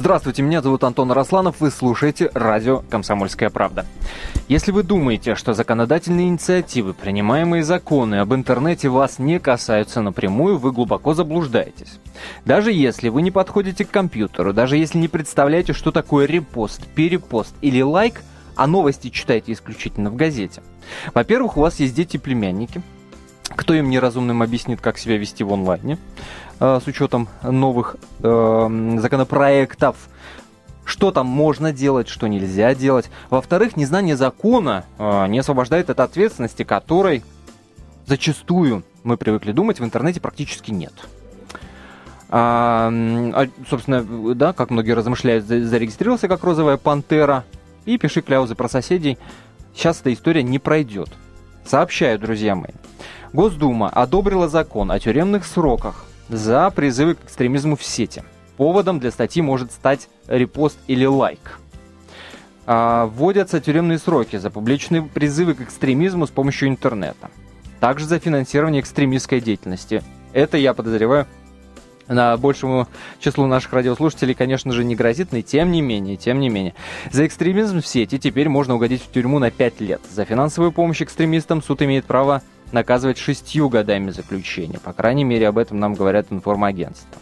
Здравствуйте, меня зовут Антон Росланов, вы слушаете радио «Комсомольская правда». Если вы думаете, что законодательные инициативы, принимаемые законы об интернете вас не касаются напрямую, вы глубоко заблуждаетесь. Даже если вы не подходите к компьютеру, даже если не представляете, что такое репост, перепост или лайк, а новости читаете исключительно в газете. Во-первых, у вас есть дети-племянники, кто им неразумным объяснит, как себя вести в онлайне? Э, с учетом новых э, законопроектов, что там можно делать, что нельзя делать. Во-вторых, незнание закона э, не освобождает от ответственности, которой зачастую мы привыкли думать, в интернете практически нет. А, а, собственно, да, как многие размышляют, зарегистрировался как розовая пантера и пиши кляузы про соседей. Сейчас эта история не пройдет. Сообщаю, друзья мои. Госдума одобрила закон о тюремных сроках за призывы к экстремизму в сети. Поводом для статьи может стать репост или лайк. А, вводятся тюремные сроки за публичные призывы к экстремизму с помощью интернета. Также за финансирование экстремистской деятельности. Это, я подозреваю, на большему числу наших радиослушателей, конечно же, не грозит, но тем не менее, тем не менее. За экстремизм в сети теперь можно угодить в тюрьму на 5 лет. За финансовую помощь экстремистам суд имеет право наказывать шестью годами заключения. По крайней мере, об этом нам говорят информагентства.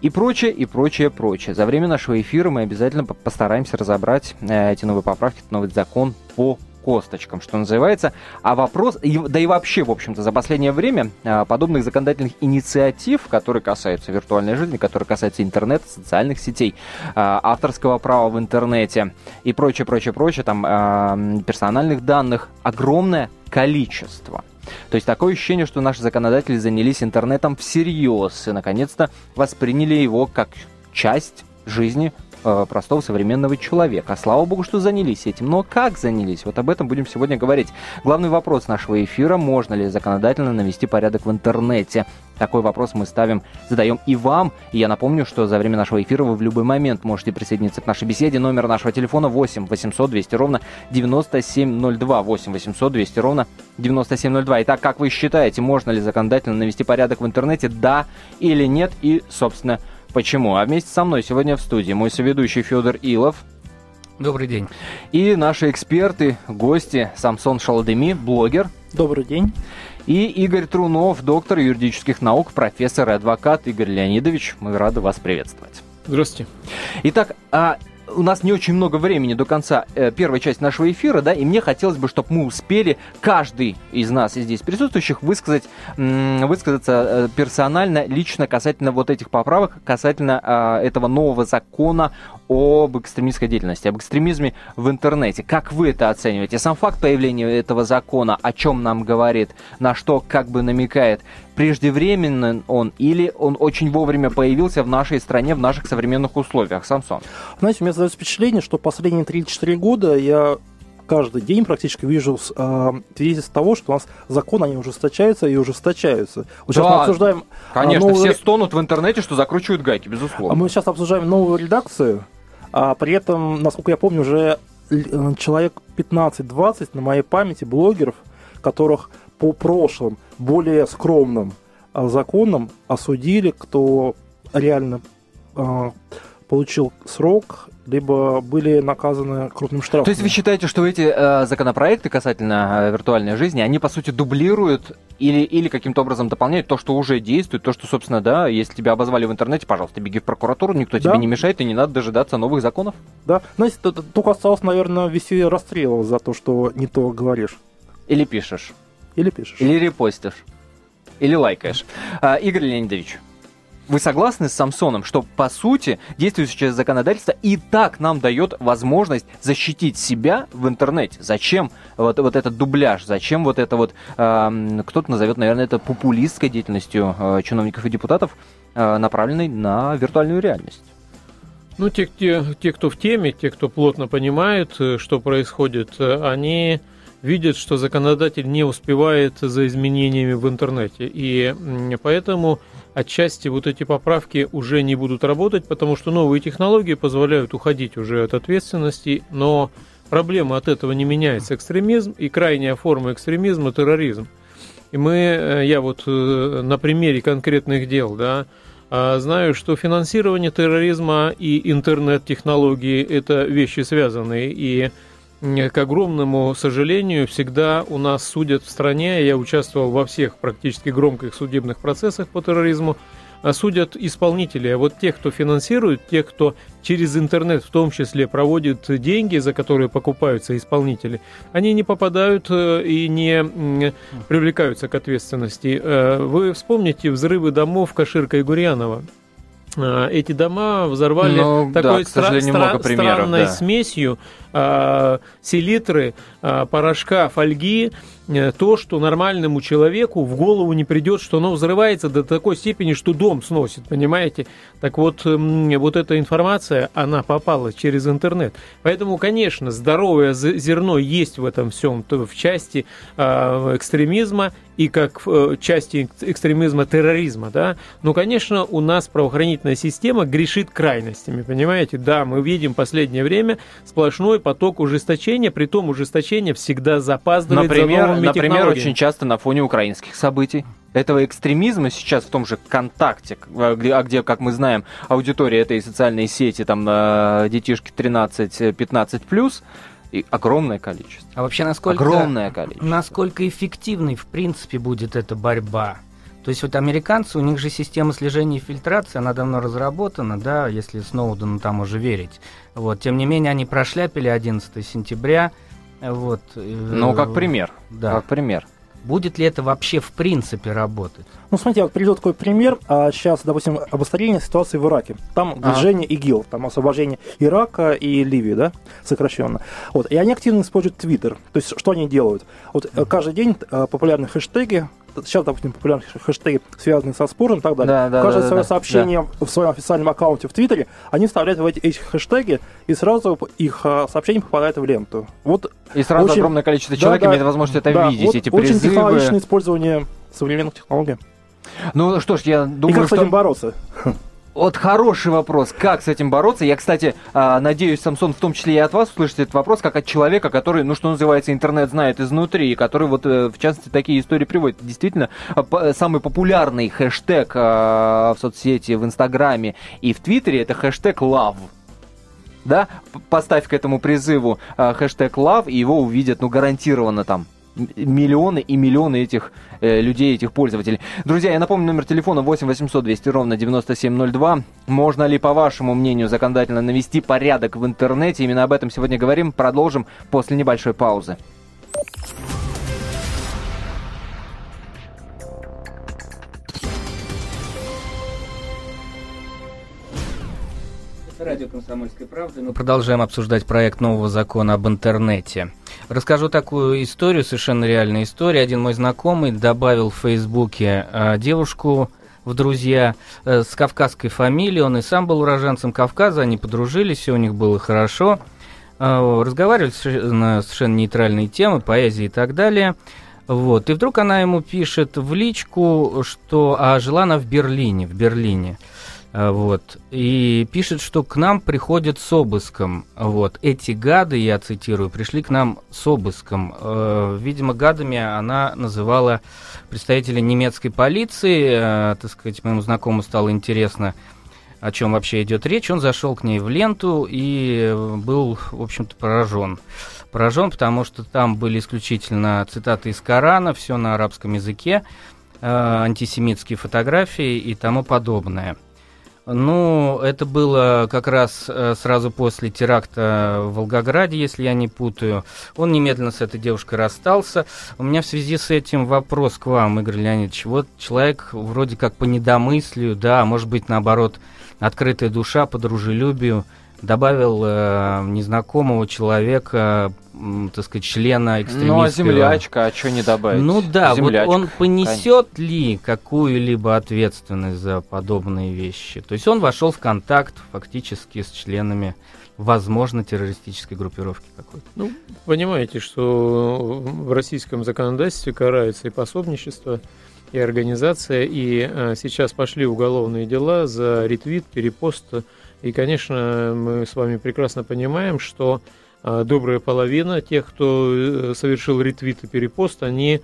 И прочее, и прочее, прочее. За время нашего эфира мы обязательно постараемся разобрать э, эти новые поправки, этот новый закон по косточкам, что называется. А вопрос, да и вообще, в общем-то, за последнее время э, подобных законодательных инициатив, которые касаются виртуальной жизни, которые касаются интернета, социальных сетей, э, авторского права в интернете и прочее, прочее, прочее, там персональных данных, огромное количество. То есть такое ощущение, что наши законодатели занялись интернетом всерьез и наконец-то восприняли его как часть жизни э, простого современного человека. Слава богу, что занялись этим. Но как занялись? Вот об этом будем сегодня говорить. Главный вопрос нашего эфира – можно ли законодательно навести порядок в интернете? Такой вопрос мы ставим, задаем и вам. И я напомню, что за время нашего эфира вы в любой момент можете присоединиться к нашей беседе. Номер нашего телефона 8 800 200 ровно 9702. 8 800 200 ровно 9702. Итак, как вы считаете, можно ли законодательно навести порядок в интернете? Да или нет? И, собственно, почему? А вместе со мной сегодня в студии мой соведущий Федор Илов. Добрый день. И наши эксперты, гости Самсон Шаладеми, блогер. Добрый день. И Игорь Трунов, доктор юридических наук, профессор и адвокат Игорь Леонидович. Мы рады вас приветствовать. Здравствуйте. Итак, а у нас не очень много времени до конца э, первой части нашего эфира, да, и мне хотелось бы, чтобы мы успели, каждый из нас из здесь присутствующих, высказать, высказаться э, персонально, лично касательно вот этих поправок, касательно э, этого нового закона об экстремистской деятельности, об экстремизме в интернете. Как вы это оцениваете? Сам факт появления этого закона о чем нам говорит, на что как бы намекает? Преждевременный он или он очень вовремя появился в нашей стране, в наших современных условиях? Самсон. Знаете, у меня создается впечатление, что последние 3-4 года я каждый день практически вижу э, свидетельств того, что у нас законы, они ужесточаются и ужесточаются. Вот сейчас да, мы обсуждаем... А, конечно, новую... все стонут в интернете, что закручивают гайки, безусловно. Мы сейчас обсуждаем новую редакцию, а при этом, насколько я помню, уже э, человек 15-20 на моей памяти блогеров, которых по прошлым, более скромным а, законам осудили, кто реально э, получил срок либо были наказаны крупным штрафом. То есть вы считаете, что эти э, законопроекты касательно э, виртуальной жизни, они по сути дублируют или, или каким-то образом дополняют то, что уже действует, то, что, собственно, да, если тебя обозвали в интернете, пожалуйста, беги в прокуратуру, никто да. тебе не мешает, и не надо дожидаться новых законов? Да, знаете, только осталось, наверное, вести расстрел за то, что не то говоришь. Или пишешь. Или пишешь. Или репостишь. Или лайкаешь. А, Игорь Леонидович, вы согласны с Самсоном, что по сути действующее законодательство и так нам дает возможность защитить себя в интернете? Зачем вот, вот этот дубляж? Зачем вот это вот, э, кто-то назовет, наверное, это популистской деятельностью э, чиновников и депутатов, э, направленной на виртуальную реальность? Ну, те, те, те, кто в теме, те, кто плотно понимает, э, что происходит, э, они видят, что законодатель не успевает за изменениями в интернете. И поэтому отчасти вот эти поправки уже не будут работать, потому что новые технологии позволяют уходить уже от ответственности, но проблема от этого не меняется. Экстремизм и крайняя форма экстремизма – терроризм. И мы, э, я вот э, на примере конкретных дел, да, А знаю, что финансирование терроризма и интернет-технологии – это вещи связанные, и к огромному сожалению, всегда у нас судят в стране, я участвовал во всех практически громких судебных процессах по терроризму, а судят исполнители. А вот тех, кто финансирует, тех, кто через интернет в том числе проводит деньги, за которые покупаются исполнители, они не попадают э, и не привлекаются к ответственности. Э, вы вспомните взрывы домов Каширка и Гурьянова. Э, эти дома взорвали ну, такой да, стра- стра- примеров, странной да. смесью э, селитры, э, порошка, фольги, то, что нормальному человеку в голову не придет, что оно взрывается до такой степени, что дом сносит, понимаете? Так вот, э, вот эта информация, она попала через интернет. Поэтому, конечно, здоровое зерно есть в этом всем, в части э, экстремизма и как в э, части экстремизма терроризма, да. Но, конечно, у нас правоохранительная система грешит крайностями, понимаете? Да, мы видим последнее время сплошной поток ужесточения, при том ужесточение всегда запаздывает например, новыми Например, очень часто на фоне украинских событий этого экстремизма сейчас в том же ВКонтакте, а где, а где, как мы знаем, аудитория этой социальной сети, там э, детишки 13-15 плюс, и огромное количество. А вообще насколько, огромное количество. насколько эффективной в принципе будет эта борьба? То есть вот американцы, у них же система слежения и фильтрации, она давно разработана, да, если Сноудену там уже верить. Вот, тем не менее, они прошляпили 11 сентября. Вот, э, ну, как пример. Да. Как пример. Будет ли это вообще в принципе работать? Ну, смотрите, вот приведу такой пример. А сейчас, допустим, обострение ситуации в Ираке. Там а. движение ИГИЛ, там освобождение Ирака и Ливии, да, сокращенно. Вот, и они активно используют Твиттер. То есть, что они делают? Вот mm-hmm. каждый день э, популярные хэштеги сейчас, допустим, популярные хэштеги, связанные со спором и так далее. Да, да, Каждое да, свое да, сообщение да. в своем официальном аккаунте в Твиттере, они вставляют в эти, эти хэштеги, и сразу их а, сообщение попадает в ленту. Вот и сразу очень, огромное количество человек да, имеет возможность это да, видеть, вот эти призывы. Очень технологичное использование современных технологий. Ну что ж, я думаю, и как что... с этим бороться? Вот хороший вопрос, как с этим бороться. Я, кстати, а, надеюсь, Самсон, в том числе и от вас услышать этот вопрос, как от человека, который, ну что называется, интернет знает изнутри, и который вот, э, в частности, такие истории приводит. Действительно, а, самый популярный хэштег а, в соцсети, в Инстаграме и в Твиттере это хэштег love да, поставь к этому призыву хэштег love, и его увидят, ну, гарантированно там миллионы и миллионы этих э, людей, этих пользователей. Друзья, я напомню, номер телефона 8 800 200 ровно 9702. Можно ли, по вашему мнению, законодательно навести порядок в интернете? Именно об этом сегодня говорим. Продолжим после небольшой паузы. Радио «Комсомольская правда». Мы продолжаем обсуждать проект нового закона об интернете. Расскажу такую историю, совершенно реальная история. Один мой знакомый добавил в Фейсбуке э, девушку в друзья э, с кавказской фамилией. Он и сам был уроженцем Кавказа, они подружились, все у них было хорошо. Э, разговаривали на совершенно нейтральные темы, поэзии и так далее. Вот. И вдруг она ему пишет в личку, что а жила она в Берлине, в Берлине. А, вот. И пишет, что к нам приходят с обыском. Вот. Эти гады, я цитирую, пришли к нам с обыском. Э, видимо, гадами она называла представителя немецкой полиции. Э, так сказать, моему знакомому стало интересно, о чем вообще идет речь. Он зашел к ней в ленту и был, в общем-то, поражен. Поражен, потому что там были исключительно цитаты из Корана, все на арабском языке, э, антисемитские фотографии и тому подобное. Ну, это было как раз э, сразу после теракта в Волгограде, если я не путаю. Он немедленно с этой девушкой расстался. У меня в связи с этим вопрос к вам, Игорь Леонидович. Вот человек вроде как по недомыслию, да, а может быть, наоборот, открытая душа по дружелюбию, добавил э, незнакомого человека так сказать, члена экстремистского... Ну, а землячка, а что не добавить? Ну да, Землячка, вот он понесет конечно. ли какую-либо ответственность за подобные вещи? То есть он вошел в контакт фактически с членами возможно, террористической группировки какой-то. Ну, понимаете, что в российском законодательстве карается и пособничество, и организация, и а, сейчас пошли уголовные дела за ретвит, перепост, и, конечно, мы с вами прекрасно понимаем, что а, добрая половина тех, кто э, совершил ретвит и перепост, они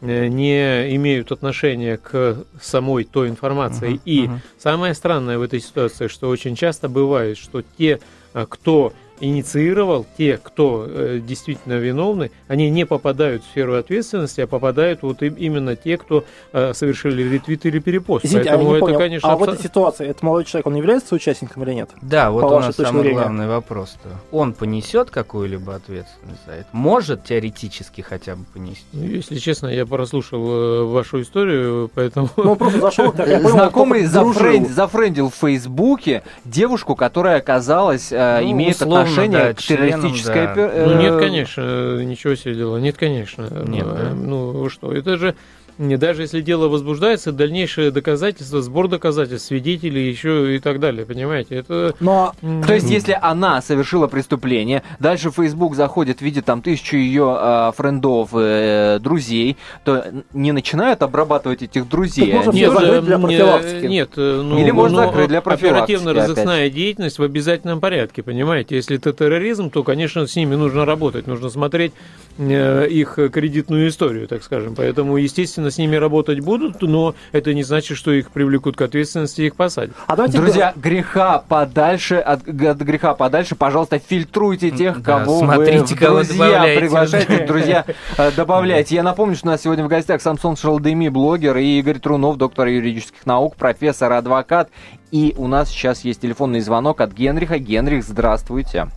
не имеют отношения к самой той информации. Uh-huh, и uh-huh. самое странное в этой ситуации, что очень часто бывает, что те, кто инициировал, те, кто э, действительно виновны, они не попадают в сферу ответственности, а попадают вот им, именно те, кто э, совершили ретвит или перепост. Извините, Поэтому а это, понял. конечно, а абсо... в этой ситуации этот молодой человек, он является участником или нет? Да, вот у нас самый зрения. главный вопрос-то. Он понесет какую-либо ответственность за это? Может теоретически хотя бы понести? Ну, если честно, я прослушал э, вашу историю, поэтому... Ну, просто зашел, Знакомый зафрендил в Фейсбуке девушку, которая оказалась, э, ну, имеет отношение отношение да, к террористической... Да. Э... Ну нет, конечно, ничего себе дела. Нет, конечно. Нет, да? Ну что, это же даже если дело возбуждается, дальнейшее доказательство, сбор доказательств, свидетелей еще и так далее, понимаете? Это... Но, то есть, если она совершила преступление, дальше Facebook заходит, видит там тысячу ее э, френдов, э, друзей, то не начинают обрабатывать этих друзей. Так нет, закрыть для профилактики. Нет, э, ну, Или можно ну, закрыть для профилактики. Оперативно-розыскная деятельность в обязательном порядке, понимаете? Если это терроризм, то, конечно, с ними нужно работать, нужно смотреть э, их кредитную историю, так скажем. Поэтому, естественно, с ними работать будут, но это не значит, что их привлекут к ответственности и их посадят. А давайте Друзья, греха подальше, от, от греха подальше, пожалуйста, фильтруйте тех, да, кого смотрите, вы кого друзья приглашайте, друзья, э, добавляйте. Я напомню, что у нас сегодня в гостях Самсон Шалдеми, блогер, и Игорь Трунов, доктор юридических наук, профессор, адвокат. И у нас сейчас есть телефонный звонок от Генриха. Генрих, здравствуйте.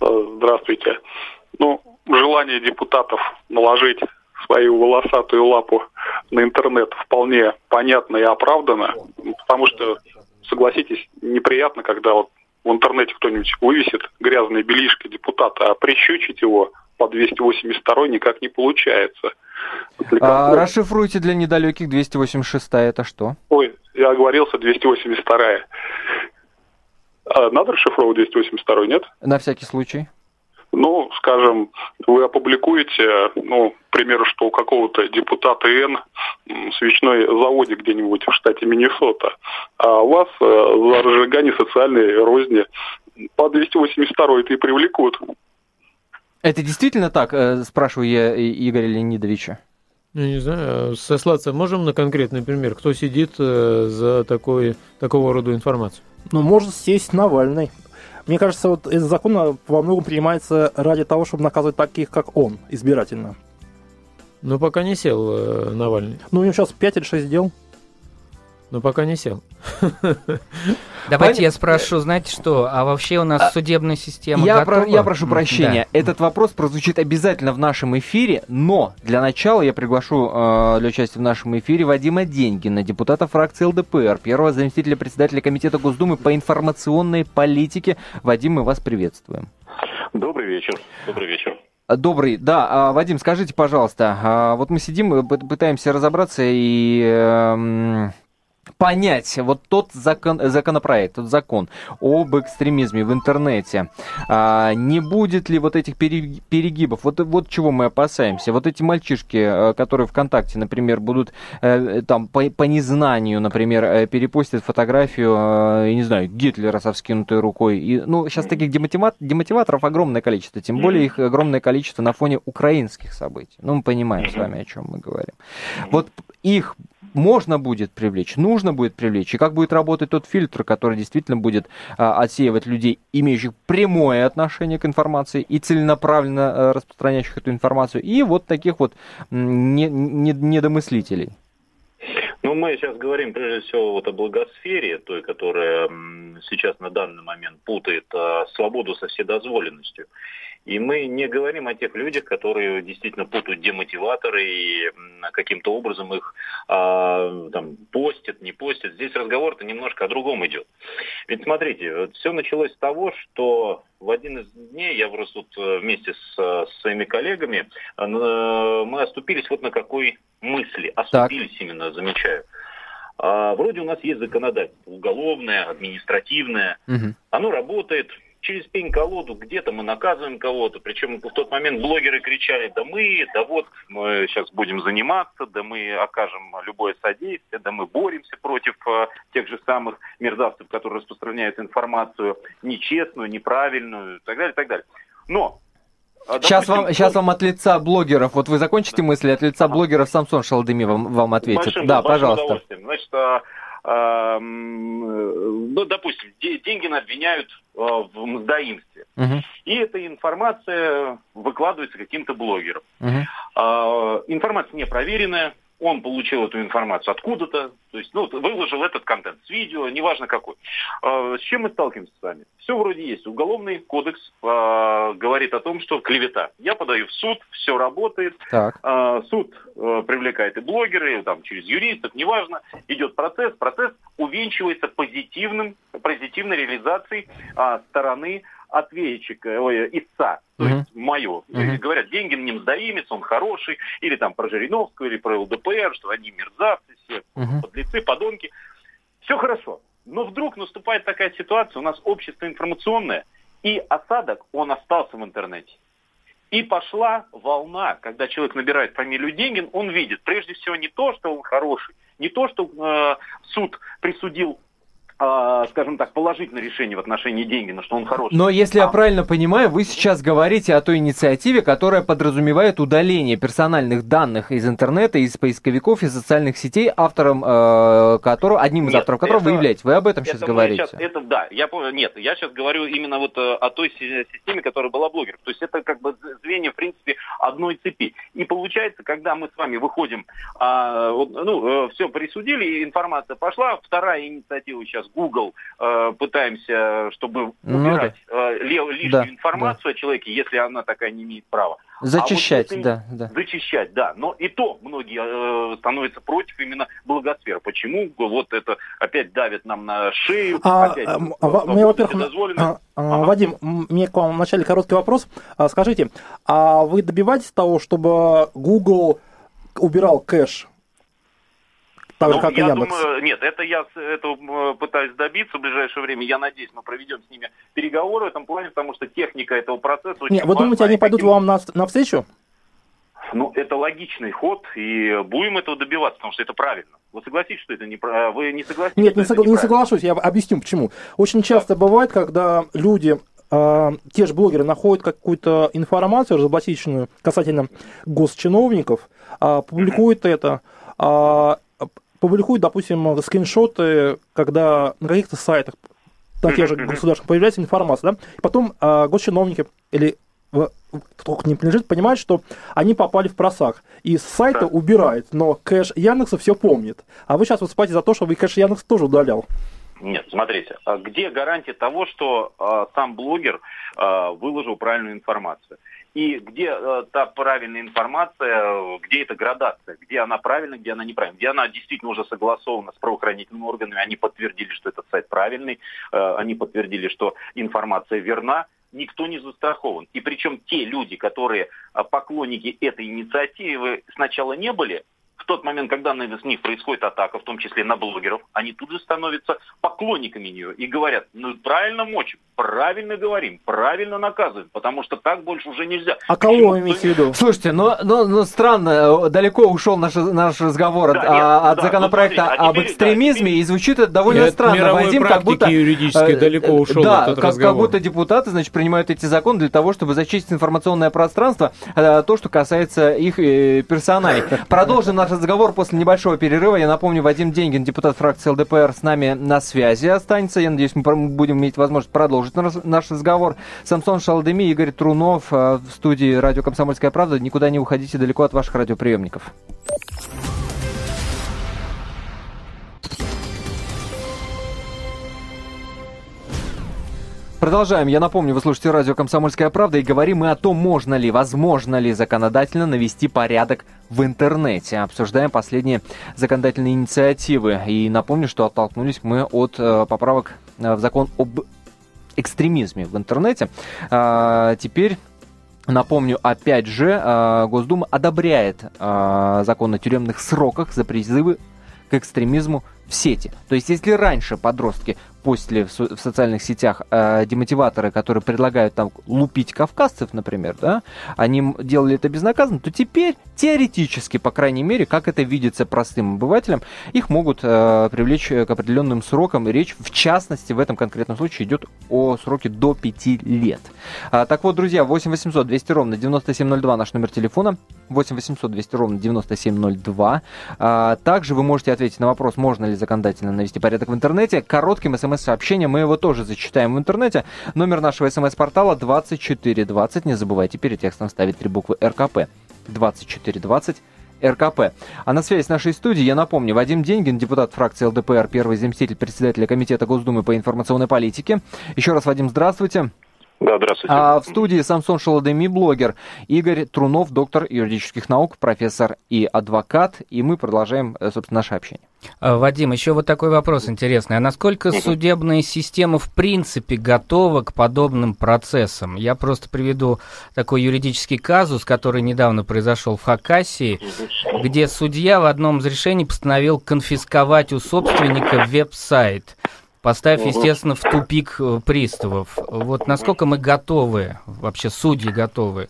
Здравствуйте. Ну, желание депутатов наложить свою волосатую лапу на интернет вполне понятно и оправдано, потому что, согласитесь, неприятно, когда вот в интернете кто-нибудь вывесит грязные белишки депутата, а прищучить его по 282 никак не получается. А, расшифруйте для недалеких 286 это что? Ой, я оговорился, 282 а, Надо расшифровывать 282 нет? На всякий случай. Ну, скажем, вы опубликуете, ну, к примеру, что у какого-то депутата Н свечной заводе где-нибудь в штате Миннесота, а у вас э, за разжигание социальной розни по 282 это и привлекут. Это действительно так, э, спрашиваю я Игоря Леонидовича? Ну, не знаю, сослаться можем на конкретный пример, кто сидит э, за такой, такого рода информацию? Ну, может сесть Навальный. Мне кажется, вот этот закон во многом принимается ради того, чтобы наказывать таких, как он, избирательно. Но пока не сел э, Навальный. Ну, у него сейчас 5 или 6 дел. Но пока не сел. Давайте я спрошу, знаете что, а вообще у нас а, судебная система я, про, я прошу прощения, да. этот вопрос прозвучит обязательно в нашем эфире, но для начала я приглашу э, для участия в нашем эфире Вадима Деньгина, депутата фракции ЛДПР, первого заместителя председателя Комитета Госдумы по информационной политике. Вадим, мы вас приветствуем. Добрый вечер. Добрый вечер. Добрый, да, а, Вадим, скажите, пожалуйста, а, вот мы сидим, пытаемся разобраться и эм, понять вот тот закон, законопроект, тот закон об экстремизме в интернете, а, не будет ли вот этих перегибов? Вот, вот чего мы опасаемся. Вот эти мальчишки, э, которые ВКонтакте, например, будут э, там по, по незнанию, например, э, перепостят фотографию, я не знаю, Гитлера со вскинутой рукой. И, ну, сейчас таких демотиват, демотиваторов огромное количество, тем более их огромное количество на фоне украинских событий. Ну, мы понимаем с вами, о чем мы говорим. Вот их можно будет привлечь, нужно будет привлечь, и как будет работать тот фильтр, который действительно будет а, отсеивать людей, имеющих прямое отношение к информации и целенаправленно а, распространяющих эту информацию, и вот таких вот не, не, недомыслителей. Ну, мы сейчас говорим прежде всего вот о благосфере, той, которая сейчас на данный момент путает а, свободу со вседозволенностью. И мы не говорим о тех людях, которые действительно путают демотиваторы и каким-то образом их а, там, постят, не постят. Здесь разговор-то немножко о другом идет. Ведь смотрите, вот все началось с того, что в один из дней я просто вот э, вместе с, с своими коллегами э, мы оступились вот на какой мысли. Оступились так. именно, замечаю. А, вроде у нас есть законодательство уголовное, административное. Угу. Оно работает, через пень-колоду где-то мы наказываем кого-то. Причем в тот момент блогеры кричали, да мы, да вот мы сейчас будем заниматься, да мы окажем любое содействие, да мы боремся против э, тех же самых мерзавцев, которые распространяют информацию нечестную, неправильную и так далее, и так далее. Но сейчас, вам, сейчас вам от лица блогеров, вот вы закончите мысли, от лица блогеров Самсон Шалдыми вам, вам ответит. Большим, да, большим пожалуйста. Значит, а, а, ну, допустим, деньги обвиняют а, в мздоимстве. Угу. И эта информация выкладывается каким-то блогером. Угу. А, информация не проверенная, он получил эту информацию откуда-то, то есть, ну, выложил этот контент с видео, неважно какой. А, с чем мы сталкиваемся с вами? Все вроде есть. Уголовный кодекс э, говорит о том, что клевета. Я подаю в суд, все работает. Так. Э, суд э, привлекает и блогеры, там, через юристов, неважно. Идет процесс. Процесс увенчивается позитивным, позитивной реализацией э, стороны ответчика, ой, истца, то есть мое. Uh-huh. Говорят, деньги ним сдаимец, он хороший, или там про Жириновского, или про ЛДПР, что они мерзавцы все, uh-huh. подлецы, подонки. Все хорошо. Но вдруг наступает такая ситуация, у нас общество информационное, и осадок, он остался в интернете. И пошла волна, когда человек набирает фамилию Деньгин, он видит прежде всего не то, что он хороший, не то, что э, суд присудил скажем так, положительное решение в отношении Деньгина, что он хороший. Но если а... я правильно понимаю, вы сейчас говорите о той инициативе, которая подразумевает удаление персональных данных из интернета, из поисковиков, из социальных сетей, автором э, которого, одним из нет, авторов которого это, вы являетесь. Вы об этом сейчас говорите? Сейчас, это да, я нет, я сейчас говорю именно вот э, о той системе, которая была блогер. То есть это как бы звенья, в принципе, одной цепи. И получается, когда мы с вами выходим, а, ну, э, все присудили, информация пошла, вторая инициатива сейчас Google э, пытаемся, чтобы ну, убирать да. э, лишнюю да, информацию да. о человеке, если она такая не имеет права. Зачищать, а вот да, да. Зачищать, да. Но и то многие э, становятся против именно благосферы. Почему? Вот это опять давит нам на шею. А, опять, а, а, мне, во-первых, а, а, ага. Вадим, мне к вам вначале короткий вопрос. А, скажите, а вы добиваетесь того, чтобы Google убирал кэш так же, как я и Яндекс. Думаю, нет, это я это пытаюсь добиться в ближайшее время. Я надеюсь, мы проведем с ними переговоры в этом плане, потому что техника этого процесса очень Нет, вы думаете, они пойдут каким... вам на, на встречу? Ну, это логичный ход, и будем этого добиваться, потому что это правильно. Вы согласитесь, что это не Вы не согласитесь? Нет, не, согла- не соглашусь, я объясню почему. Очень часто да. бывает, когда люди э, те же блогеры находят какую-то информацию разоблачительную касательно госчиновников, э, публикуют это, э, публикуют, допустим, скриншоты, когда на каких-то сайтах, на тех же государственных, появляется информация, да, и потом э, госчиновники или кто к ним принадлежит, понимают, что они попали в просак. И с сайта да. убирают, но кэш Яндекса все помнит. А вы сейчас выступаете за то, чтобы кэш Яндекс тоже удалял. Нет, смотрите, а где гарантия того, что э, сам блогер э, выложил правильную информацию? И где э, та правильная информация, где эта градация, где она правильная, где она неправильная, где она действительно уже согласована с правоохранительными органами, они подтвердили, что этот сайт правильный, э, они подтвердили, что информация верна, никто не застрахован. И причем те люди, которые э, поклонники этой инициативы сначала не были, в тот момент, когда на них происходит атака, в том числе на блогеров, они тут же становятся поклонниками нее и говорят, ну правильно мочим, правильно говорим, правильно наказываем, потому что так больше уже нельзя. А кого вы имеете в виду? Слушайте, но, но, но странно, далеко ушел наш, наш разговор да, от, нет, от да, законопроекта ну, смотрите, а об теперь, экстремизме, да, и звучит это довольно нет, странно. Вадим, как будто юридически э, далеко ушел да, этот как, разговор. как будто депутаты, значит, принимают эти законы для того, чтобы зачистить информационное пространство, э, то, что касается их э, персоналей. Продолжим наш разговор после небольшого перерыва. Я напомню, Вадим Деньгин, депутат фракции ЛДПР, с нами на связи останется. Я надеюсь, мы будем иметь возможность продолжить наш разговор. Самсон Шалдеми, Игорь Трунов э, в студии радио «Комсомольская правда». Никуда не уходите далеко от ваших радиоприемников. Продолжаем. Я напомню, вы слушаете радио «Комсомольская правда» и говорим мы о том, можно ли, возможно ли законодательно навести порядок в интернете. Обсуждаем последние законодательные инициативы. И напомню, что оттолкнулись мы от э, поправок э, в закон об экстремизме в интернете. А, теперь Напомню, опять же, э, Госдума одобряет закон о тюремных сроках за призывы к экстремизму в сети. То есть, если раньше подростки постили в, в социальных сетях э, демотиваторы, которые предлагают там лупить кавказцев, например, да, они делали это безнаказанно, то теперь теоретически, по крайней мере, как это видится простым обывателям, их могут э, привлечь к определенным срокам. Речь, в частности, в этом конкретном случае идет о сроке до 5 лет. А, так вот, друзья, 8 800 200 ровно 9702 наш номер телефона. 8 800 200 ровно 9702. А, также вы можете ответить на вопрос, можно ли законодательно навести порядок в интернете. Коротким смс-сообщением мы его тоже зачитаем в интернете. Номер нашего смс-портала 2420. Не забывайте перед текстом ставить три буквы РКП. 2420 РКП. А на связи с нашей студией, я напомню, Вадим Деньгин, депутат фракции ЛДПР, первый заместитель председателя Комитета Госдумы по информационной политике. Еще раз, Вадим, здравствуйте. Да, здравствуйте. А в студии Самсон Шаладеми, блогер, Игорь Трунов, доктор юридических наук, профессор и адвокат. И мы продолжаем, э, собственно, наше общение. А, Вадим, еще вот такой вопрос интересный. А насколько судебная система в принципе готова к подобным процессам? Я просто приведу такой юридический казус, который недавно произошел в Хакасии, где судья в одном из решений постановил конфисковать у собственника веб-сайт поставив, естественно, в тупик э, приставов. Вот насколько мы готовы, вообще судьи готовы?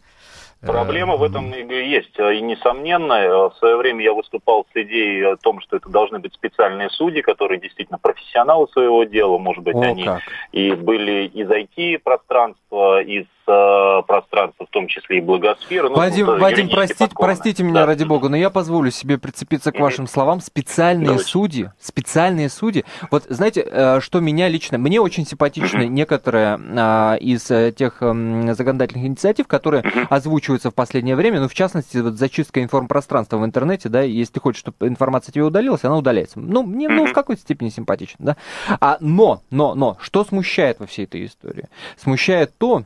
Э, Проблема в этом есть. И несомненно, в свое время я выступал с идеей о том, что это должны быть специальные судьи, которые действительно профессионалы своего дела. Может быть, О, они как. и были из IT-пространства, из э, пространства, в том числе и благосферы. Ну, Вадим, э, Вадим юридически простите, простите меня, Да. ради бога, но я позволю себе прицепиться к вашим словам. Специальные Давайте. судьи, специальные судьи. Вот знаете, э, что меня лично, мне очень симпатичны некоторые а, из э, тех законодательных инициатив, которые озвучиваются в последнее время, ну, в частности, вот зачистка информпространства в интернете, да, если ты хочешь, чтобы информация тебе удалилась, она удаляется. Ну, мне, ну, в какой-то степени симпатично, да. А, но, но, но, что смущает во всей этой истории? Смущает то,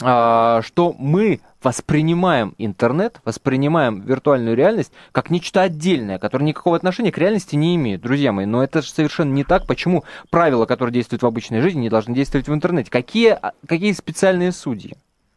что мы воспринимаем интернет, воспринимаем виртуальную реальность как нечто отдельное, которое никакого отношения к реальности не имеет, друзья мои. Но это же совершенно не так. Почему правила, которые действуют в обычной жизни, не должны действовать в интернете? Какие, а, какие специальные судьи?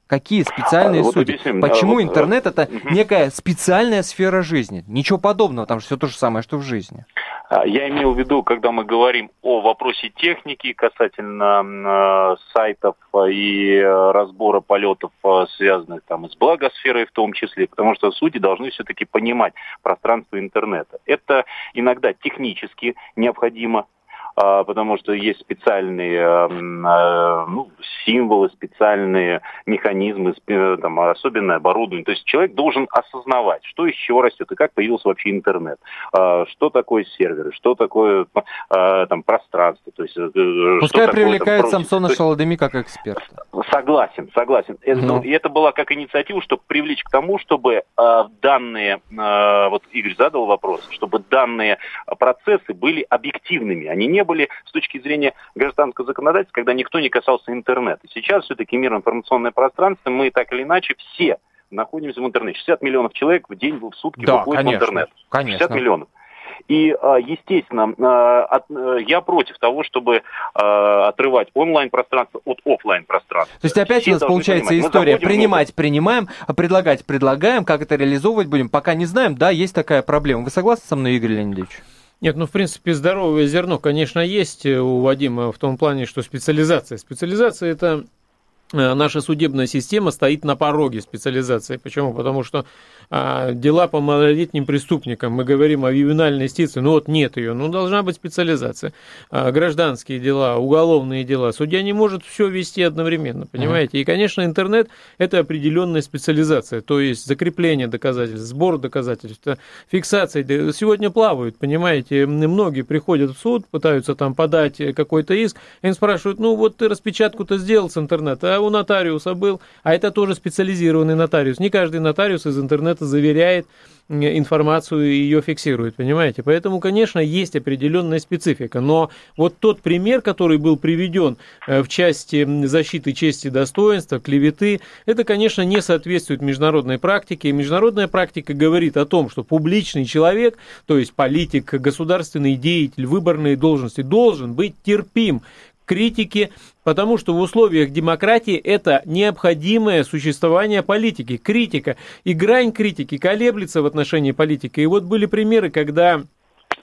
Какие специальные А, вот судьи? объясним. Почему А, вот, интернет это мгм. некая специальная сфера жизни? Ничего подобного, там же все то же самое, что в жизни. А, Я имел в виду, когда мы говорим о вопросе техники касательно э, сайтов э, и э, разбора полетов, связанных там с благосферой в том числе, потому что судьи должны все-таки понимать пространство интернета. Это иногда технически необходимо, а, потому что есть специальные э, м, э, ну, символы, специальные механизмы, спе- там, особенное оборудование. То есть человек должен осознавать, что из чего растет и как появился вообще интернет, а, что такое серверы, что такое а, там пространство. То есть, э, что Пускай такое, там, привлекает прочее. Самсона есть, Шаладеми как эксперта. Согласен, согласен. Ну. И это была как инициатива, чтобы привлечь к тому, чтобы э, данные, э, вот Игорь задал вопрос, чтобы данные э, процессы были объективными. Они не были с точки зрения гражданского законодательства, когда никто не касался интернета. Сейчас все-таки мир информационное пространство, мы так или иначе все находимся в интернете. 60 миллионов человек в день, в сутки Да, выходит в конечно, интернет. 60 конечно. миллионов. И, э, естественно, от- э, я против того, чтобы э, отрывать онлайн-пространство от офлайн-пространства. То есть опять Все у нас получается понимать, история принимать принимаем, а предлагать предлагаем, как это реализовывать будем, пока не знаем, да, есть такая проблема. Вы согласны со мной, Игорь Леонидович? Нет, ну, в принципе, здоровое зерно, конечно, есть у Вадима в том плане, что специализация. Специализация – это э, наша судебная система стоит на пороге специализации. Почему? Потому что дела по малолетним преступникам, мы говорим о ювенальной юстиции, ну вот нет ее, ну должна быть специализация. А, гражданские дела, уголовные дела. Судья не может все вести одновременно, понимаете? И, конечно, интернет – это определенная специализация, то есть закрепление доказательств, сбор доказательств, э, фиксация. Сегодня плавают, понимаете, многие приходят в суд, пытаются там подать э, какой-то иск, им спрашивают, ну вот ты распечатку-то сделал с интернета, а у нотариуса был, а это тоже специализированный нотариус. Не каждый нотариус из интернета заверяет э, информацию и ее фиксирует, понимаете? Поэтому, конечно, есть определенная специфика, но вот тот пример, который был приведен э, в части защиты чести и достоинства, клеветы, это, конечно, не соответствует международной практике. И международная практика говорит о том, что публичный человек, то есть политик, государственный деятель, выборные должности, должен быть терпим к критике, потому что в условиях демократии это необходимое существование политики, критика. И грань критики колеблется в отношении политики. И вот были примеры, когда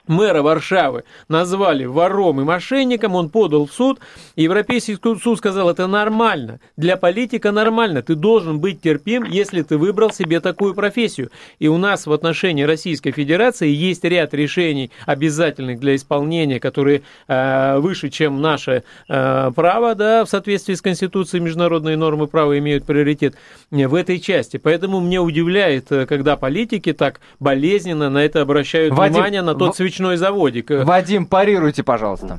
мэра Варшавы назвали вором и мошенником, он подал в суд, и Европейский суд сказал, это нормально, для политика нормально, ты должен быть терпим, если ты выбрал себе такую профессию. И у нас в отношении Российской Федерации есть ряд решений обязательных для исполнения, которые э, выше, чем наше э, право, да, в соответствии с Конституцией международные нормы права имеют приоритет в этой части. Поэтому мне удивляет, э, когда политики так болезненно на это обращают Вадим, внимание, на тот свечной заводик. Вадим, парируйте, пожалуйста.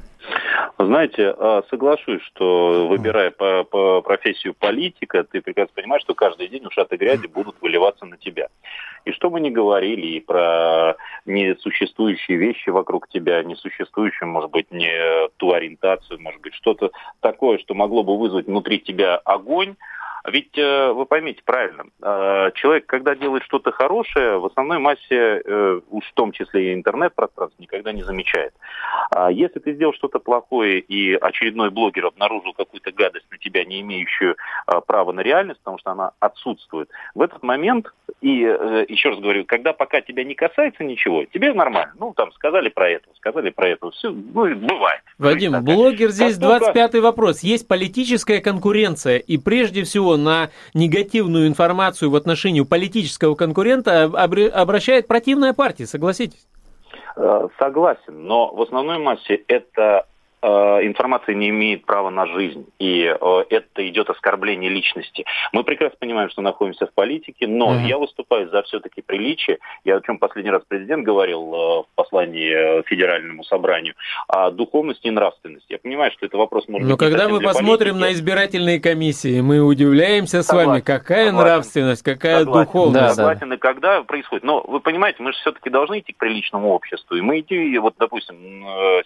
Знаете, а, соглашусь, что выбирая по, по профессию политика, ты прекрасно понимаешь, что каждый день ушаты грязи будут выливаться на тебя. И что мы не говорили и про несуществующие вещи вокруг тебя, несуществующую, может быть, не ту ориентацию, может быть, что-то такое, что могло бы вызвать внутри тебя огонь, ведь э, вы поймите правильно, э, человек, когда делает что-то хорошее, в основной массе, э, уж в том числе и интернет-пространство, никогда не замечает. А если ты сделал что-то плохое, и очередной блогер обнаружил какую-то гадость на тебя, не имеющую права на реальность, потому что она отсутствует, в этот момент, и еще раз говорю, когда пока тебя не касается ничего, тебе нормально. Ну, там, сказали про это, сказали про это, все, ну, бывает. Вадим, блогер здесь 25-й вопрос. Есть политическая конкуренция, и прежде всего на негативную информацию в отношении политического конкурента обращает противная партия, согласитесь? Э, согласен, но в основной массе это информация не имеет права на жизнь, и э, это идет оскорбление личности. Мы прекрасно понимаем, что находимся в политике, но mm-hmm. я выступаю за все-таки приличие. Я о чем последний раз президент говорил э, в послании Федеральному собранию, о духовности и нравственности. Я понимаю, что это вопрос может Но когда мы посмотрим политики. на избирательные комиссии, мы удивляемся согласен, с вами, какая согласен, нравственность, какая согласен, духовность. Да, согласен, да. и когда происходит. Но вы понимаете, мы же все-таки должны идти к приличному обществу. И мы идти, вот, допустим,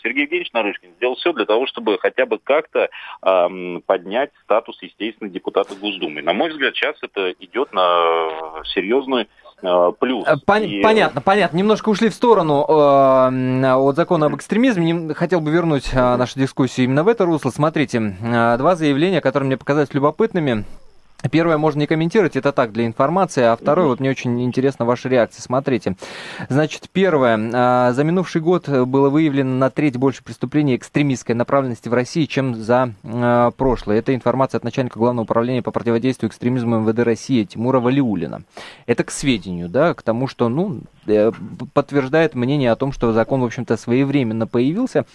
Сергей Евгеньевич Нарышкин сделал все для того, чтобы хотя бы как-то э, поднять статус, естественно, депутата Госдумы. На мой взгляд, сейчас это идет на серьезную э, плюс. Э, пон- и... Понятно, понятно. Немножко ушли в сторону э, от закона об экстремизме. Хотел бы вернуть э, нашу дискуссию именно в это русло. Смотрите, э, два заявления, которые мне показались любопытными. Первое можно не комментировать, это так, для информации, а второе, вот мне очень интересна ваша реакция. Смотрите, значит, первое, а, за минувший год было выявлено на треть больше преступлений экстремистской направленности в России, чем за а, прошлое. Это информация от начальника Главного управления по противодействию экстремизму МВД России Тимура Валиулина. Это к сведению, да, к тому, что, ну, э, подтверждает мнение о том, что закон, в общем-то, своевременно появился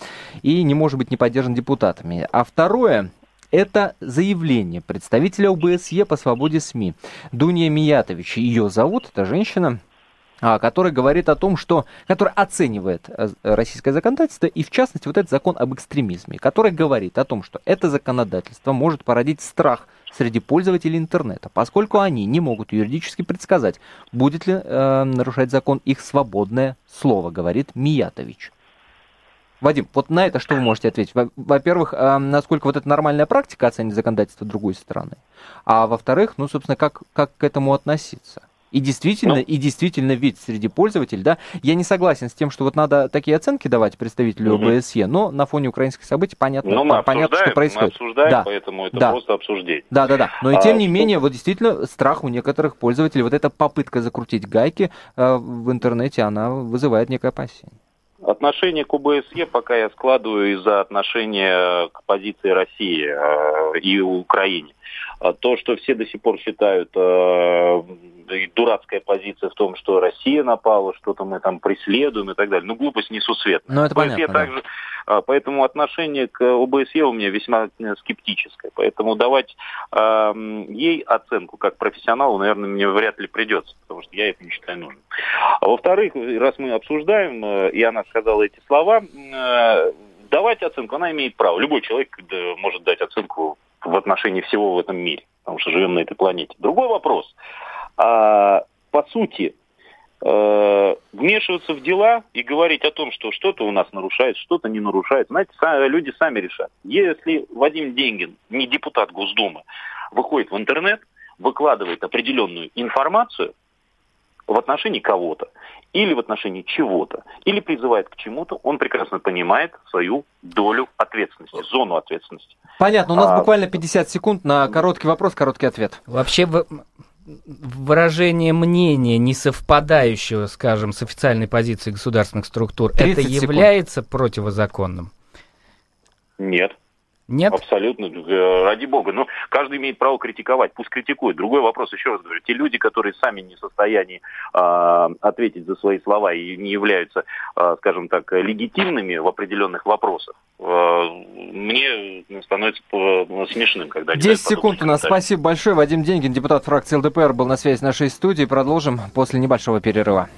и не может быть не поддержан депутатами. А второе, это заявление представителя ОБСЕ по свободе СМИ. Дуния Миятович, ее зовут, это женщина, а, который говорит о том, что, который оценивает э, российское законодательство, и в частности вот этот закон об экстремизме, который говорит о том, что это законодательство может породить страх среди пользователей интернета, поскольку они не могут юридически предсказать, будет ли э, нарушать закон их свободное слово, говорит Миятович. Вадим, вот на это что вы можете ответить? Во-первых, а, насколько вот это нормальная практика оценить законодательство другой страны, а во-вторых, ну, собственно, как, как к этому относиться? И действительно, ну, и действительно ведь среди пользователей, да, я не согласен с тем, что вот надо такие оценки давать представителю угу. ОБСЕ, но на фоне украинских событий понятно, но мы понятно что происходит. Мы обсуждаем, да. поэтому это да. просто обсуждение. Да, да, да. Но и тем а, не что... менее, вот действительно страх у некоторых пользователей, вот эта попытка закрутить гайки э, в интернете, она вызывает некое опасение. Отношение к ОБСЕ пока я складываю из-за отношения к позиции России э, и Украине. А то, что все до сих пор считают э, дурацкая позиция в том, что Россия напала, что-то мы там преследуем и так далее. Ну, глупость несусветная. Ну, это понятно, также, да. Поэтому отношение к ОБСЕ у меня весьма скептическое. Поэтому давать э, ей оценку как профессионалу, наверное, мне вряд ли придется, потому что я это не считаю нужным. А во-вторых, раз мы обсуждаем, э, и она сказала эти слова, э, давать оценку она имеет право. Любой человек может дать оценку в отношении всего в этом мире, потому что живем на этой планете. Другой вопрос. А, по сути, э, вмешиваться в дела и говорить о том, что что-то у нас нарушает, что-то не нарушает, знаете, люди сами решат. Если Вадим Деньгин, не депутат Госдумы, выходит в интернет, выкладывает определенную информацию, в отношении кого-то или в отношении чего-то, или призывает к чему-то, он прекрасно понимает свою долю ответственности, зону ответственности. Понятно, у нас а... буквально 50 секунд на короткий вопрос, короткий ответ. Вообще, выражение мнения, не совпадающего, скажем, с официальной позицией государственных структур, это секунд. является противозаконным? Нет. Нет? Абсолютно. Э, Ради бога. Но каждый имеет право критиковать. Пусть критикует. Другой вопрос, еще раз говорю. Те люди, которые сами не в состоянии а, ответить за свои слова и не являются, а, скажем так, легитимными в определенных вопросах, а, мне становится э, смешным, когда... они 10 дают секунд у нас. Спасибо большое. Вадим Деньгин, депутат фракции ЛДПР, был на связи с нашей студией. Продолжим после небольшого перерыва.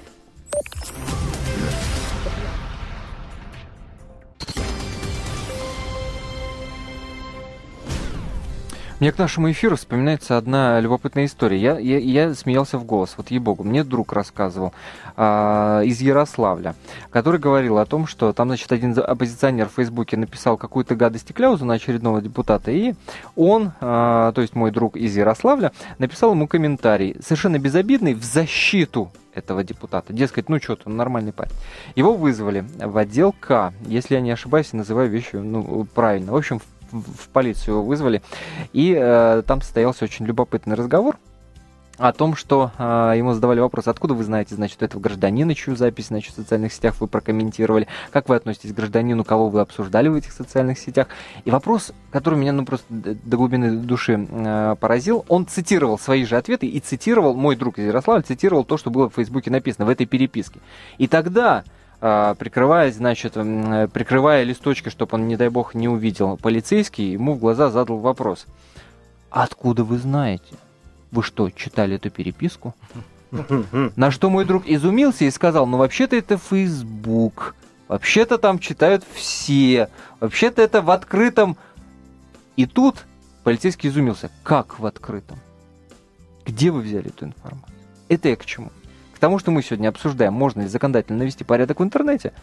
Мне к нашему эфиру вспоминается одна любопытная история. Я, я, я смеялся в голос, вот ей-богу. Мне друг рассказывал а, из Ярославля, который говорил о том, что там, значит, один оппозиционер в Фейсбуке написал какую-то гадость и кляузу на очередного депутата, и он, а, то есть мой друг из Ярославля, написал ему комментарий, совершенно безобидный, в защиту этого депутата. Дескать, ну что, он нормальный парень. Его вызвали в отдел К, если я не ошибаюсь, называю вещи ну, правильно. В общем, в, в полицию его вызвали. И э, там состоялся очень любопытный разговор о том, что э, ему задавали вопрос, откуда вы знаете, значит, этого гражданина, чью запись, значит, в социальных сетях вы прокомментировали, как вы относитесь к гражданину, кого вы обсуждали в этих социальных сетях. И вопрос, который меня, ну, просто до глубины души э, поразил, он цитировал свои же ответы и цитировал, мой друг из Ярославля цитировал то, что было в Фейсбуке написано в этой переписке. И тогда а, прикрываясь, значит, э, прикрывая листочки, чтобы он, не дай бог, не увидел полицейский, ему в глаза задал вопрос. Откуда вы знаете? Вы что, читали эту переписку? На что мой друг изумился и сказал, ну вообще-то это Facebook, вообще-то там читают все, вообще-то это в открытом. И тут полицейский изумился, как в открытом? Где вы взяли эту информацию? Это я к чему? Тому, что мы сегодня обсуждаем, можно ли законодательно навести порядок в интернете.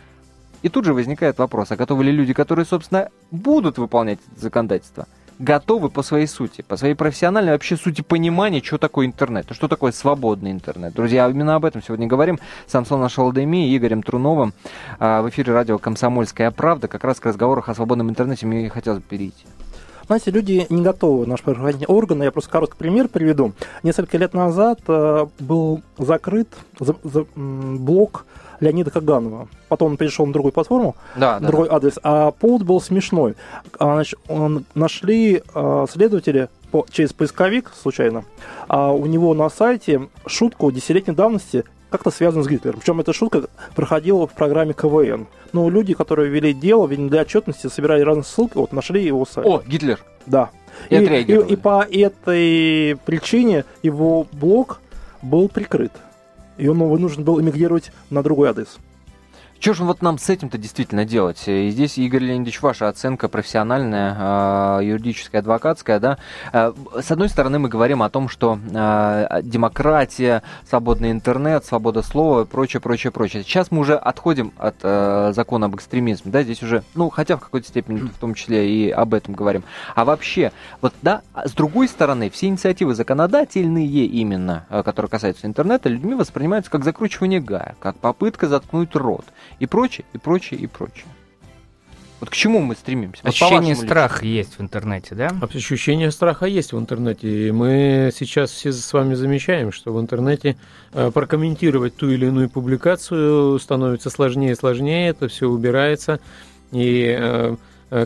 И тут же возникает вопрос, а готовы ли люди, которые, собственно, будут выполнять это законодательство, готовы по своей сути, по своей профессиональной вообще сути понимания, что такое интернет, что такое свободный интернет. Друзья, именно об этом сегодня говорим с Самсоном Шалдеми и Игорем Труновым а, в эфире радио «Комсомольская правда». Как раз к разговорах о свободном интернете мне и хотелось перейти. Знаете, люди не готовы наши правоохранительные органы. Я просто короткий пример приведу. Несколько лет назад э, был закрыт блог Леонида Каганова. Потом он перешел на другую платформу, Да, другой адрес. А повод был смешной. А, значит, он, нашли э, следователи по- через поисковик случайно. А у него на сайте шутку десятилетней давности как-то связано с Гитлером. Причем эта шутка проходила в программе КВН. Ну, люди, которые вели дело, видимо, для отчетности собирали разные ссылки, вот нашли его сайт. О, Гитлер. Да. И И, и, и по этой причине его блог был прикрыт. И он вынужден был эмигрировать на другой адрес. Что же вот нам с этим-то действительно делать? И здесь, Игорь Леонидович, ваша оценка профессиональная, э, юридическая, адвокатская, да? Э, С одной стороны, мы говорим о том, что э, демократия, свободный интернет, свобода слова, прочее, прочее, прочее. Сейчас мы уже отходим от э, закона об экстремизме, да, здесь уже, ну, хотя в какой-то степени в том числе и об этом говорим. А вообще, вот, да, а с другой стороны, все инициативы законодательные именно, э, которые касаются интернета, людьми воспринимаются как закручивание гая, как попытка заткнуть рот и прочее, и прочее, и прочее. Вот к чему мы стремимся? Вот Ощущение страха есть в интернете, да? Ощущение страха есть в интернете. И мы сейчас все с вами замечаем, что в интернете э, прокомментировать ту или иную публикацию становится сложнее и сложнее, это все убирается. И, э,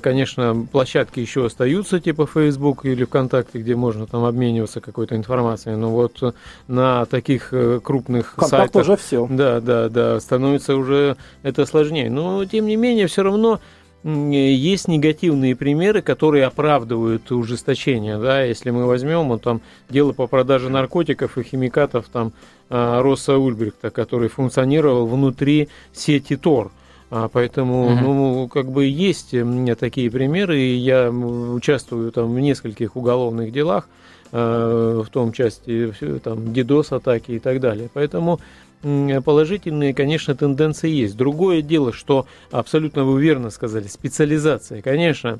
конечно, площадки еще остаются, типа Facebook или ВКонтакте, где можно там обмениваться какой-то информацией. Но вот э, на таких э, крупных Контакт сайтах... уже все. Да, да, да, становится уже это сложнее. Но, тем не менее, все равно есть негативные примеры, которые оправдывают ужесточение. Да? Если мы возьмем вот, там, дело по продаже наркотиков и химикатов там, Росса Ульбрихта, который функционировал внутри сети Тор. А, Поэтому, Мгм. ну, как бы есть у меня такие примеры, и я участвую там в нескольких уголовных делах, э, в том части всё, там дидос атаки и так далее. Поэтому положительные, конечно, тенденции есть. Другое дело, что абсолютно вы верно сказали, специализация, конечно,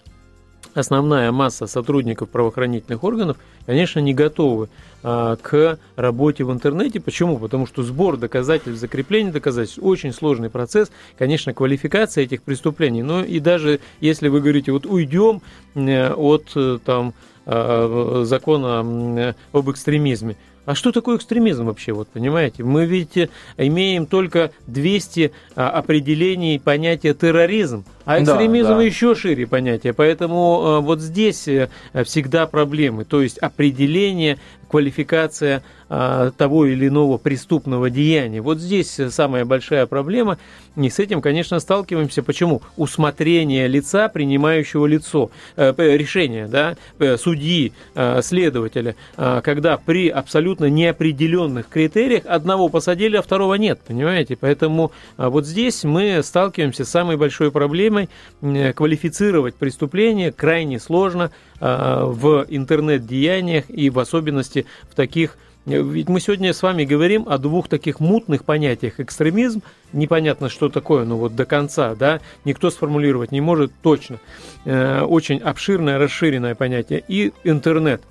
основная масса сотрудников правоохранительных органов, конечно, не готовы а, к работе в интернете. Почему? Потому что сбор доказательств, закрепление доказательств очень сложный процесс. Конечно, квалификация этих преступлений. Но и даже если вы говорите, вот уйдем э, от э, там, э, закона об экстремизме, А что такое экстремизм вообще, вот понимаете? Мы ведь имеем только 200 а, определений понятия терроризм, а экстремизм да, да. еще шире понятие. Поэтому а, вот здесь э, всегда проблемы. То есть определение квалификация а, того или иного преступного деяния. Вот здесь самая большая проблема, и с этим, конечно, сталкиваемся. Почему? Усмотрение лица, принимающего лицо, э, решение, да, э, судьи, э, следователя, э, когда при абсолютно неопределенных критериях одного посадили, а второго нет, понимаете? Поэтому э, вот здесь мы сталкиваемся с самой большой проблемой. Э, квалифицировать преступление крайне сложно э, в интернет-деяниях и в особенности в таких ведь мы сегодня с вами говорим о двух таких мутных понятиях. Экстремизм, непонятно, что такое, но вот до конца, да, никто сформулировать не может точно. Э, очень обширное, расширенное понятие. И интернет,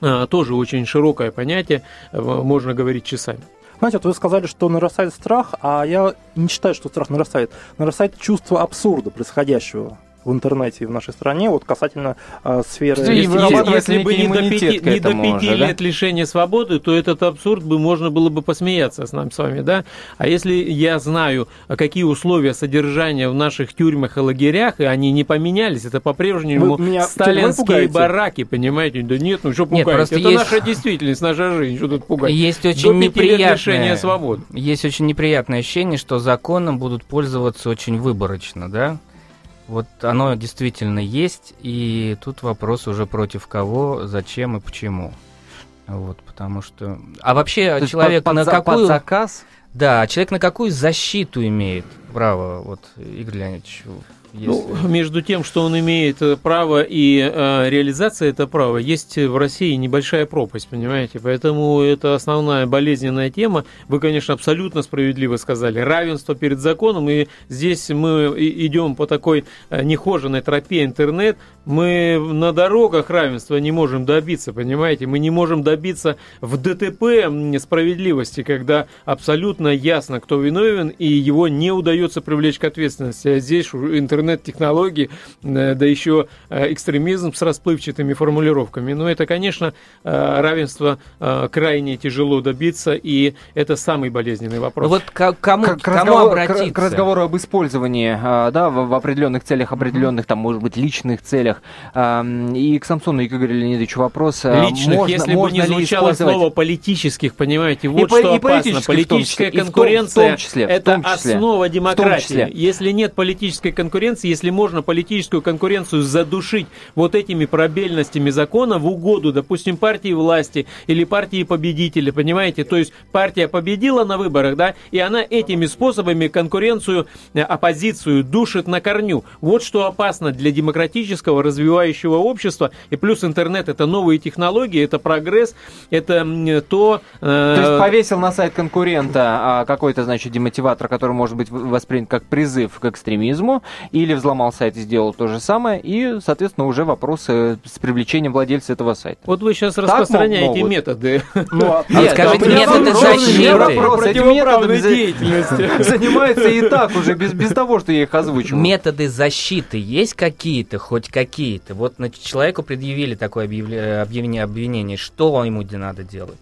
э, тоже очень широкое понятие, э, можно говорить часами. Знаете, вот вы сказали, что нарастает страх, а я не считаю, что страх нарастает. Нарастает чувство абсурда происходящего в интернете и в нашей стране, вот касательно э, сферы... Если, если, если бы не до пяти, не до пяти уже, лет да? лишения свободы, то этот абсурд бы можно было бы посмеяться с нами с вами, да? А если я знаю, какие условия содержания в наших тюрьмах и лагерях, и они не поменялись, это по-прежнему сталинские бараки, понимаете? Да нет, ну что пугать? Это есть... наша действительность, наша жизнь, что тут пугать? Есть очень неприятное... свободы. Есть очень неприятное ощущение, что законом будут пользоваться очень выборочно, да? Вот оно действительно есть, и тут вопрос уже против кого, зачем и почему. Вот, потому что... А вообще То человек под, на под, какую... Под заказ? Да, человек на какую защиту имеет право, вот, Игорь Леонидович, если... Ну, между тем, что он имеет э, право и э, реализация этого права, есть в России небольшая пропасть, понимаете? Поэтому это основная болезненная тема. Вы, конечно, абсолютно справедливо сказали. Равенство перед законом, и здесь мы идем по такой э, нехоженной тропе интернет. Мы на дорогах равенства не можем добиться, понимаете? Мы не можем добиться в ДТП справедливости, когда абсолютно ясно, кто виновен, и его не удается привлечь к ответственности. А здесь интернет интернет-технологии, э, да еще э, экстремизм с расплывчатыми формулировками. Но это, конечно, э, равенство крайне тяжело добиться, и это самый болезненный вопрос. Вот к кому, к, к, кому обратиться? К, к разговору об использовании да, в, в определенных целях, определенных, там, может быть, личных целях. И к Самсону и к Игорю Леонидовичу вопрос. Личных, можно, если можно бы не звучало слово политических, понимаете, вот и что и опасно. Политическая конкуренция в том числе, это числе, основа демократии. Если нет политической конкуренции, конкуренции, если можно политическую конкуренцию задушить вот этими пробельностями закона в угоду, допустим, партии власти или партии победителя, понимаете? То есть партия победила на выборах, да, и она этими способами конкуренцию, э, оппозицию душит на корню. Вот что опасно для демократического развивающего общества. И плюс интернет это новые технологии, это прогресс, это то... Э... То есть повесил на сайт конкурента а, какой-то, значит, демотиватор, который может быть воспринят как призыв к экстремизму, или взломал сайт и сделал то же самое, и, соответственно, уже вопросы с привлечением владельца этого сайта. Вот вы сейчас так распространяете могут. методы. Ну, а, нет, скажите, методы защиты. Вопрос, этими методами деятельности. Занимается и так уже, без, без того, что я их озвучил. Методы защиты есть какие-то, хоть какие-то? Вот человеку предъявили такое объявление, обвинение, что ему надо делать?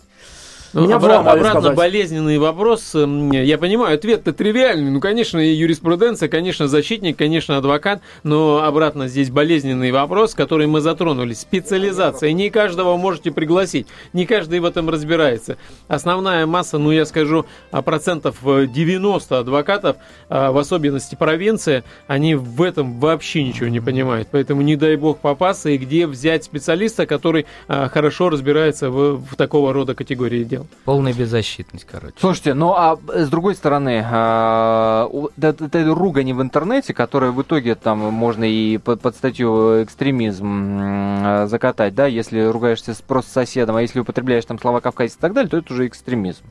Ну, Меня обра- обратно сказать. болезненный вопрос. Я понимаю, ответ-то тривиальный. Ну, конечно, юриспруденция, конечно, защитник, конечно, адвокат, но обратно здесь болезненный вопрос, который мы затронули. Специализация. Не каждого можете пригласить. Не каждый в этом разбирается. Основная масса, ну, я скажу, а, процентов 90 адвокатов, а, в особенности провинция, они в этом вообще ничего не понимают. Поэтому не дай бог попасться и где взять специалиста, который а, хорошо разбирается в, в такого рода категории дел. Полная беззащитность, короче. Слушайте, ну а с другой стороны, а, это ругань в интернете, которая в итоге там можно и под, статью экстремизм закатать, да, если ругаешься с просто соседом, а если употребляешь там слова кавказец и так далее, то это уже экстремизм.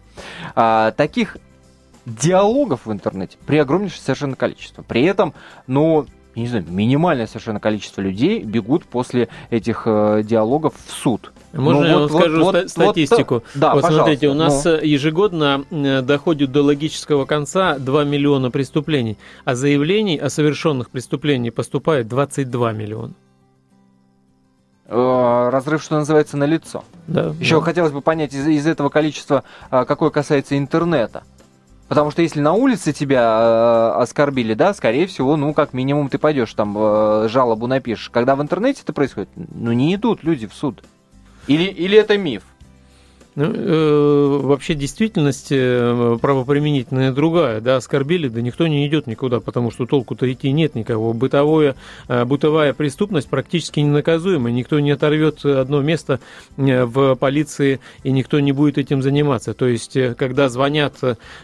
А, таких диалогов в интернете при огромнейшее совершенно количество. При этом, ну, не знаю, минимальное совершенно количество людей бегут после этих э, диалогов в суд. Можно ну, я вот, вам скажу вот, статистику? Вот, да, вот смотрите, у нас ну. ежегодно э, доходит до логического конца 2 миллиона преступлений, а заявлений о совершенных преступлениях поступает 22 миллиона. э, разрыв, что называется, на лицо. Да, Еще да. хотелось бы понять из, из этого количества, какое касается интернета. Потому что если на улице тебя э, оскорбили, да, скорее всего, ну, как минимум, ты пойдешь там э, жалобу напишешь. Когда в интернете это происходит, ну, не идут люди в суд. Или, или это миф? Ну, э, вообще действительность э, правоприменительная другая, да, оскорбили, да никто не идет никуда, потому что толку-то идти нет никого. Бытовое, э, бытовая преступность практически ненаказуема, никто не оторвет одно место э, в полиции, и никто не будет этим заниматься. То есть, когда звонят,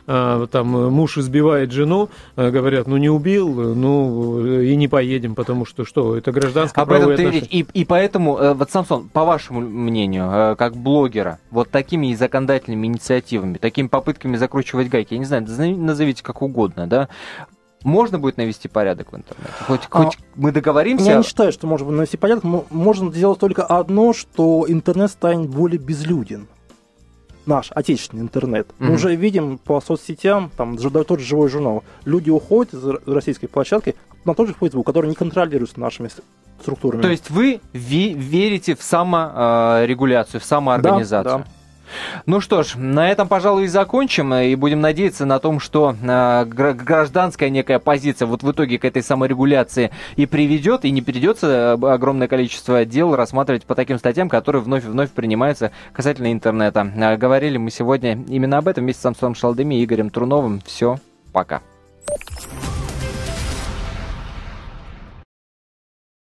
там, муж избивает жену, говорят, ну не убил, ну и не поедем, потому что что, это гражданское Об этом ты и, и поэтому, вот, Самсон, по вашему мнению, как блогера, вот такими и законодательными инициативами, такими попытками закручивать гайки, я не знаю, назови- назовите как угодно, да, можно будет навести порядок в интернете? Хоть, А, хоть мы договоримся... Я не считаю, что можно навести порядок. Мо- Можно сделать только одно, что интернет станет более безлюден. Наш отечественный интернет. Мгм. Мы уже видим по соцсетям, там да, тот же живой журнал. Люди уходят из российской площадки на тот же Facebook, который не контролируется нашими структурами. То есть вы ве- верите в саморегуляцию, в самоорганизацию? Да, Ну что ж, на этом, пожалуй, и закончим, э, и будем надеяться на том, что э, гра- гражданская некая позиция вот в итоге к этой саморегуляции и приведет, и не придется э, огромное количество дел рассматривать по таким статьям, которые вновь и вновь принимаются касательно интернета. Говорили мы сегодня именно об этом вместе с Самсоном Шалдыми и Игорем Труновым. Все, пока.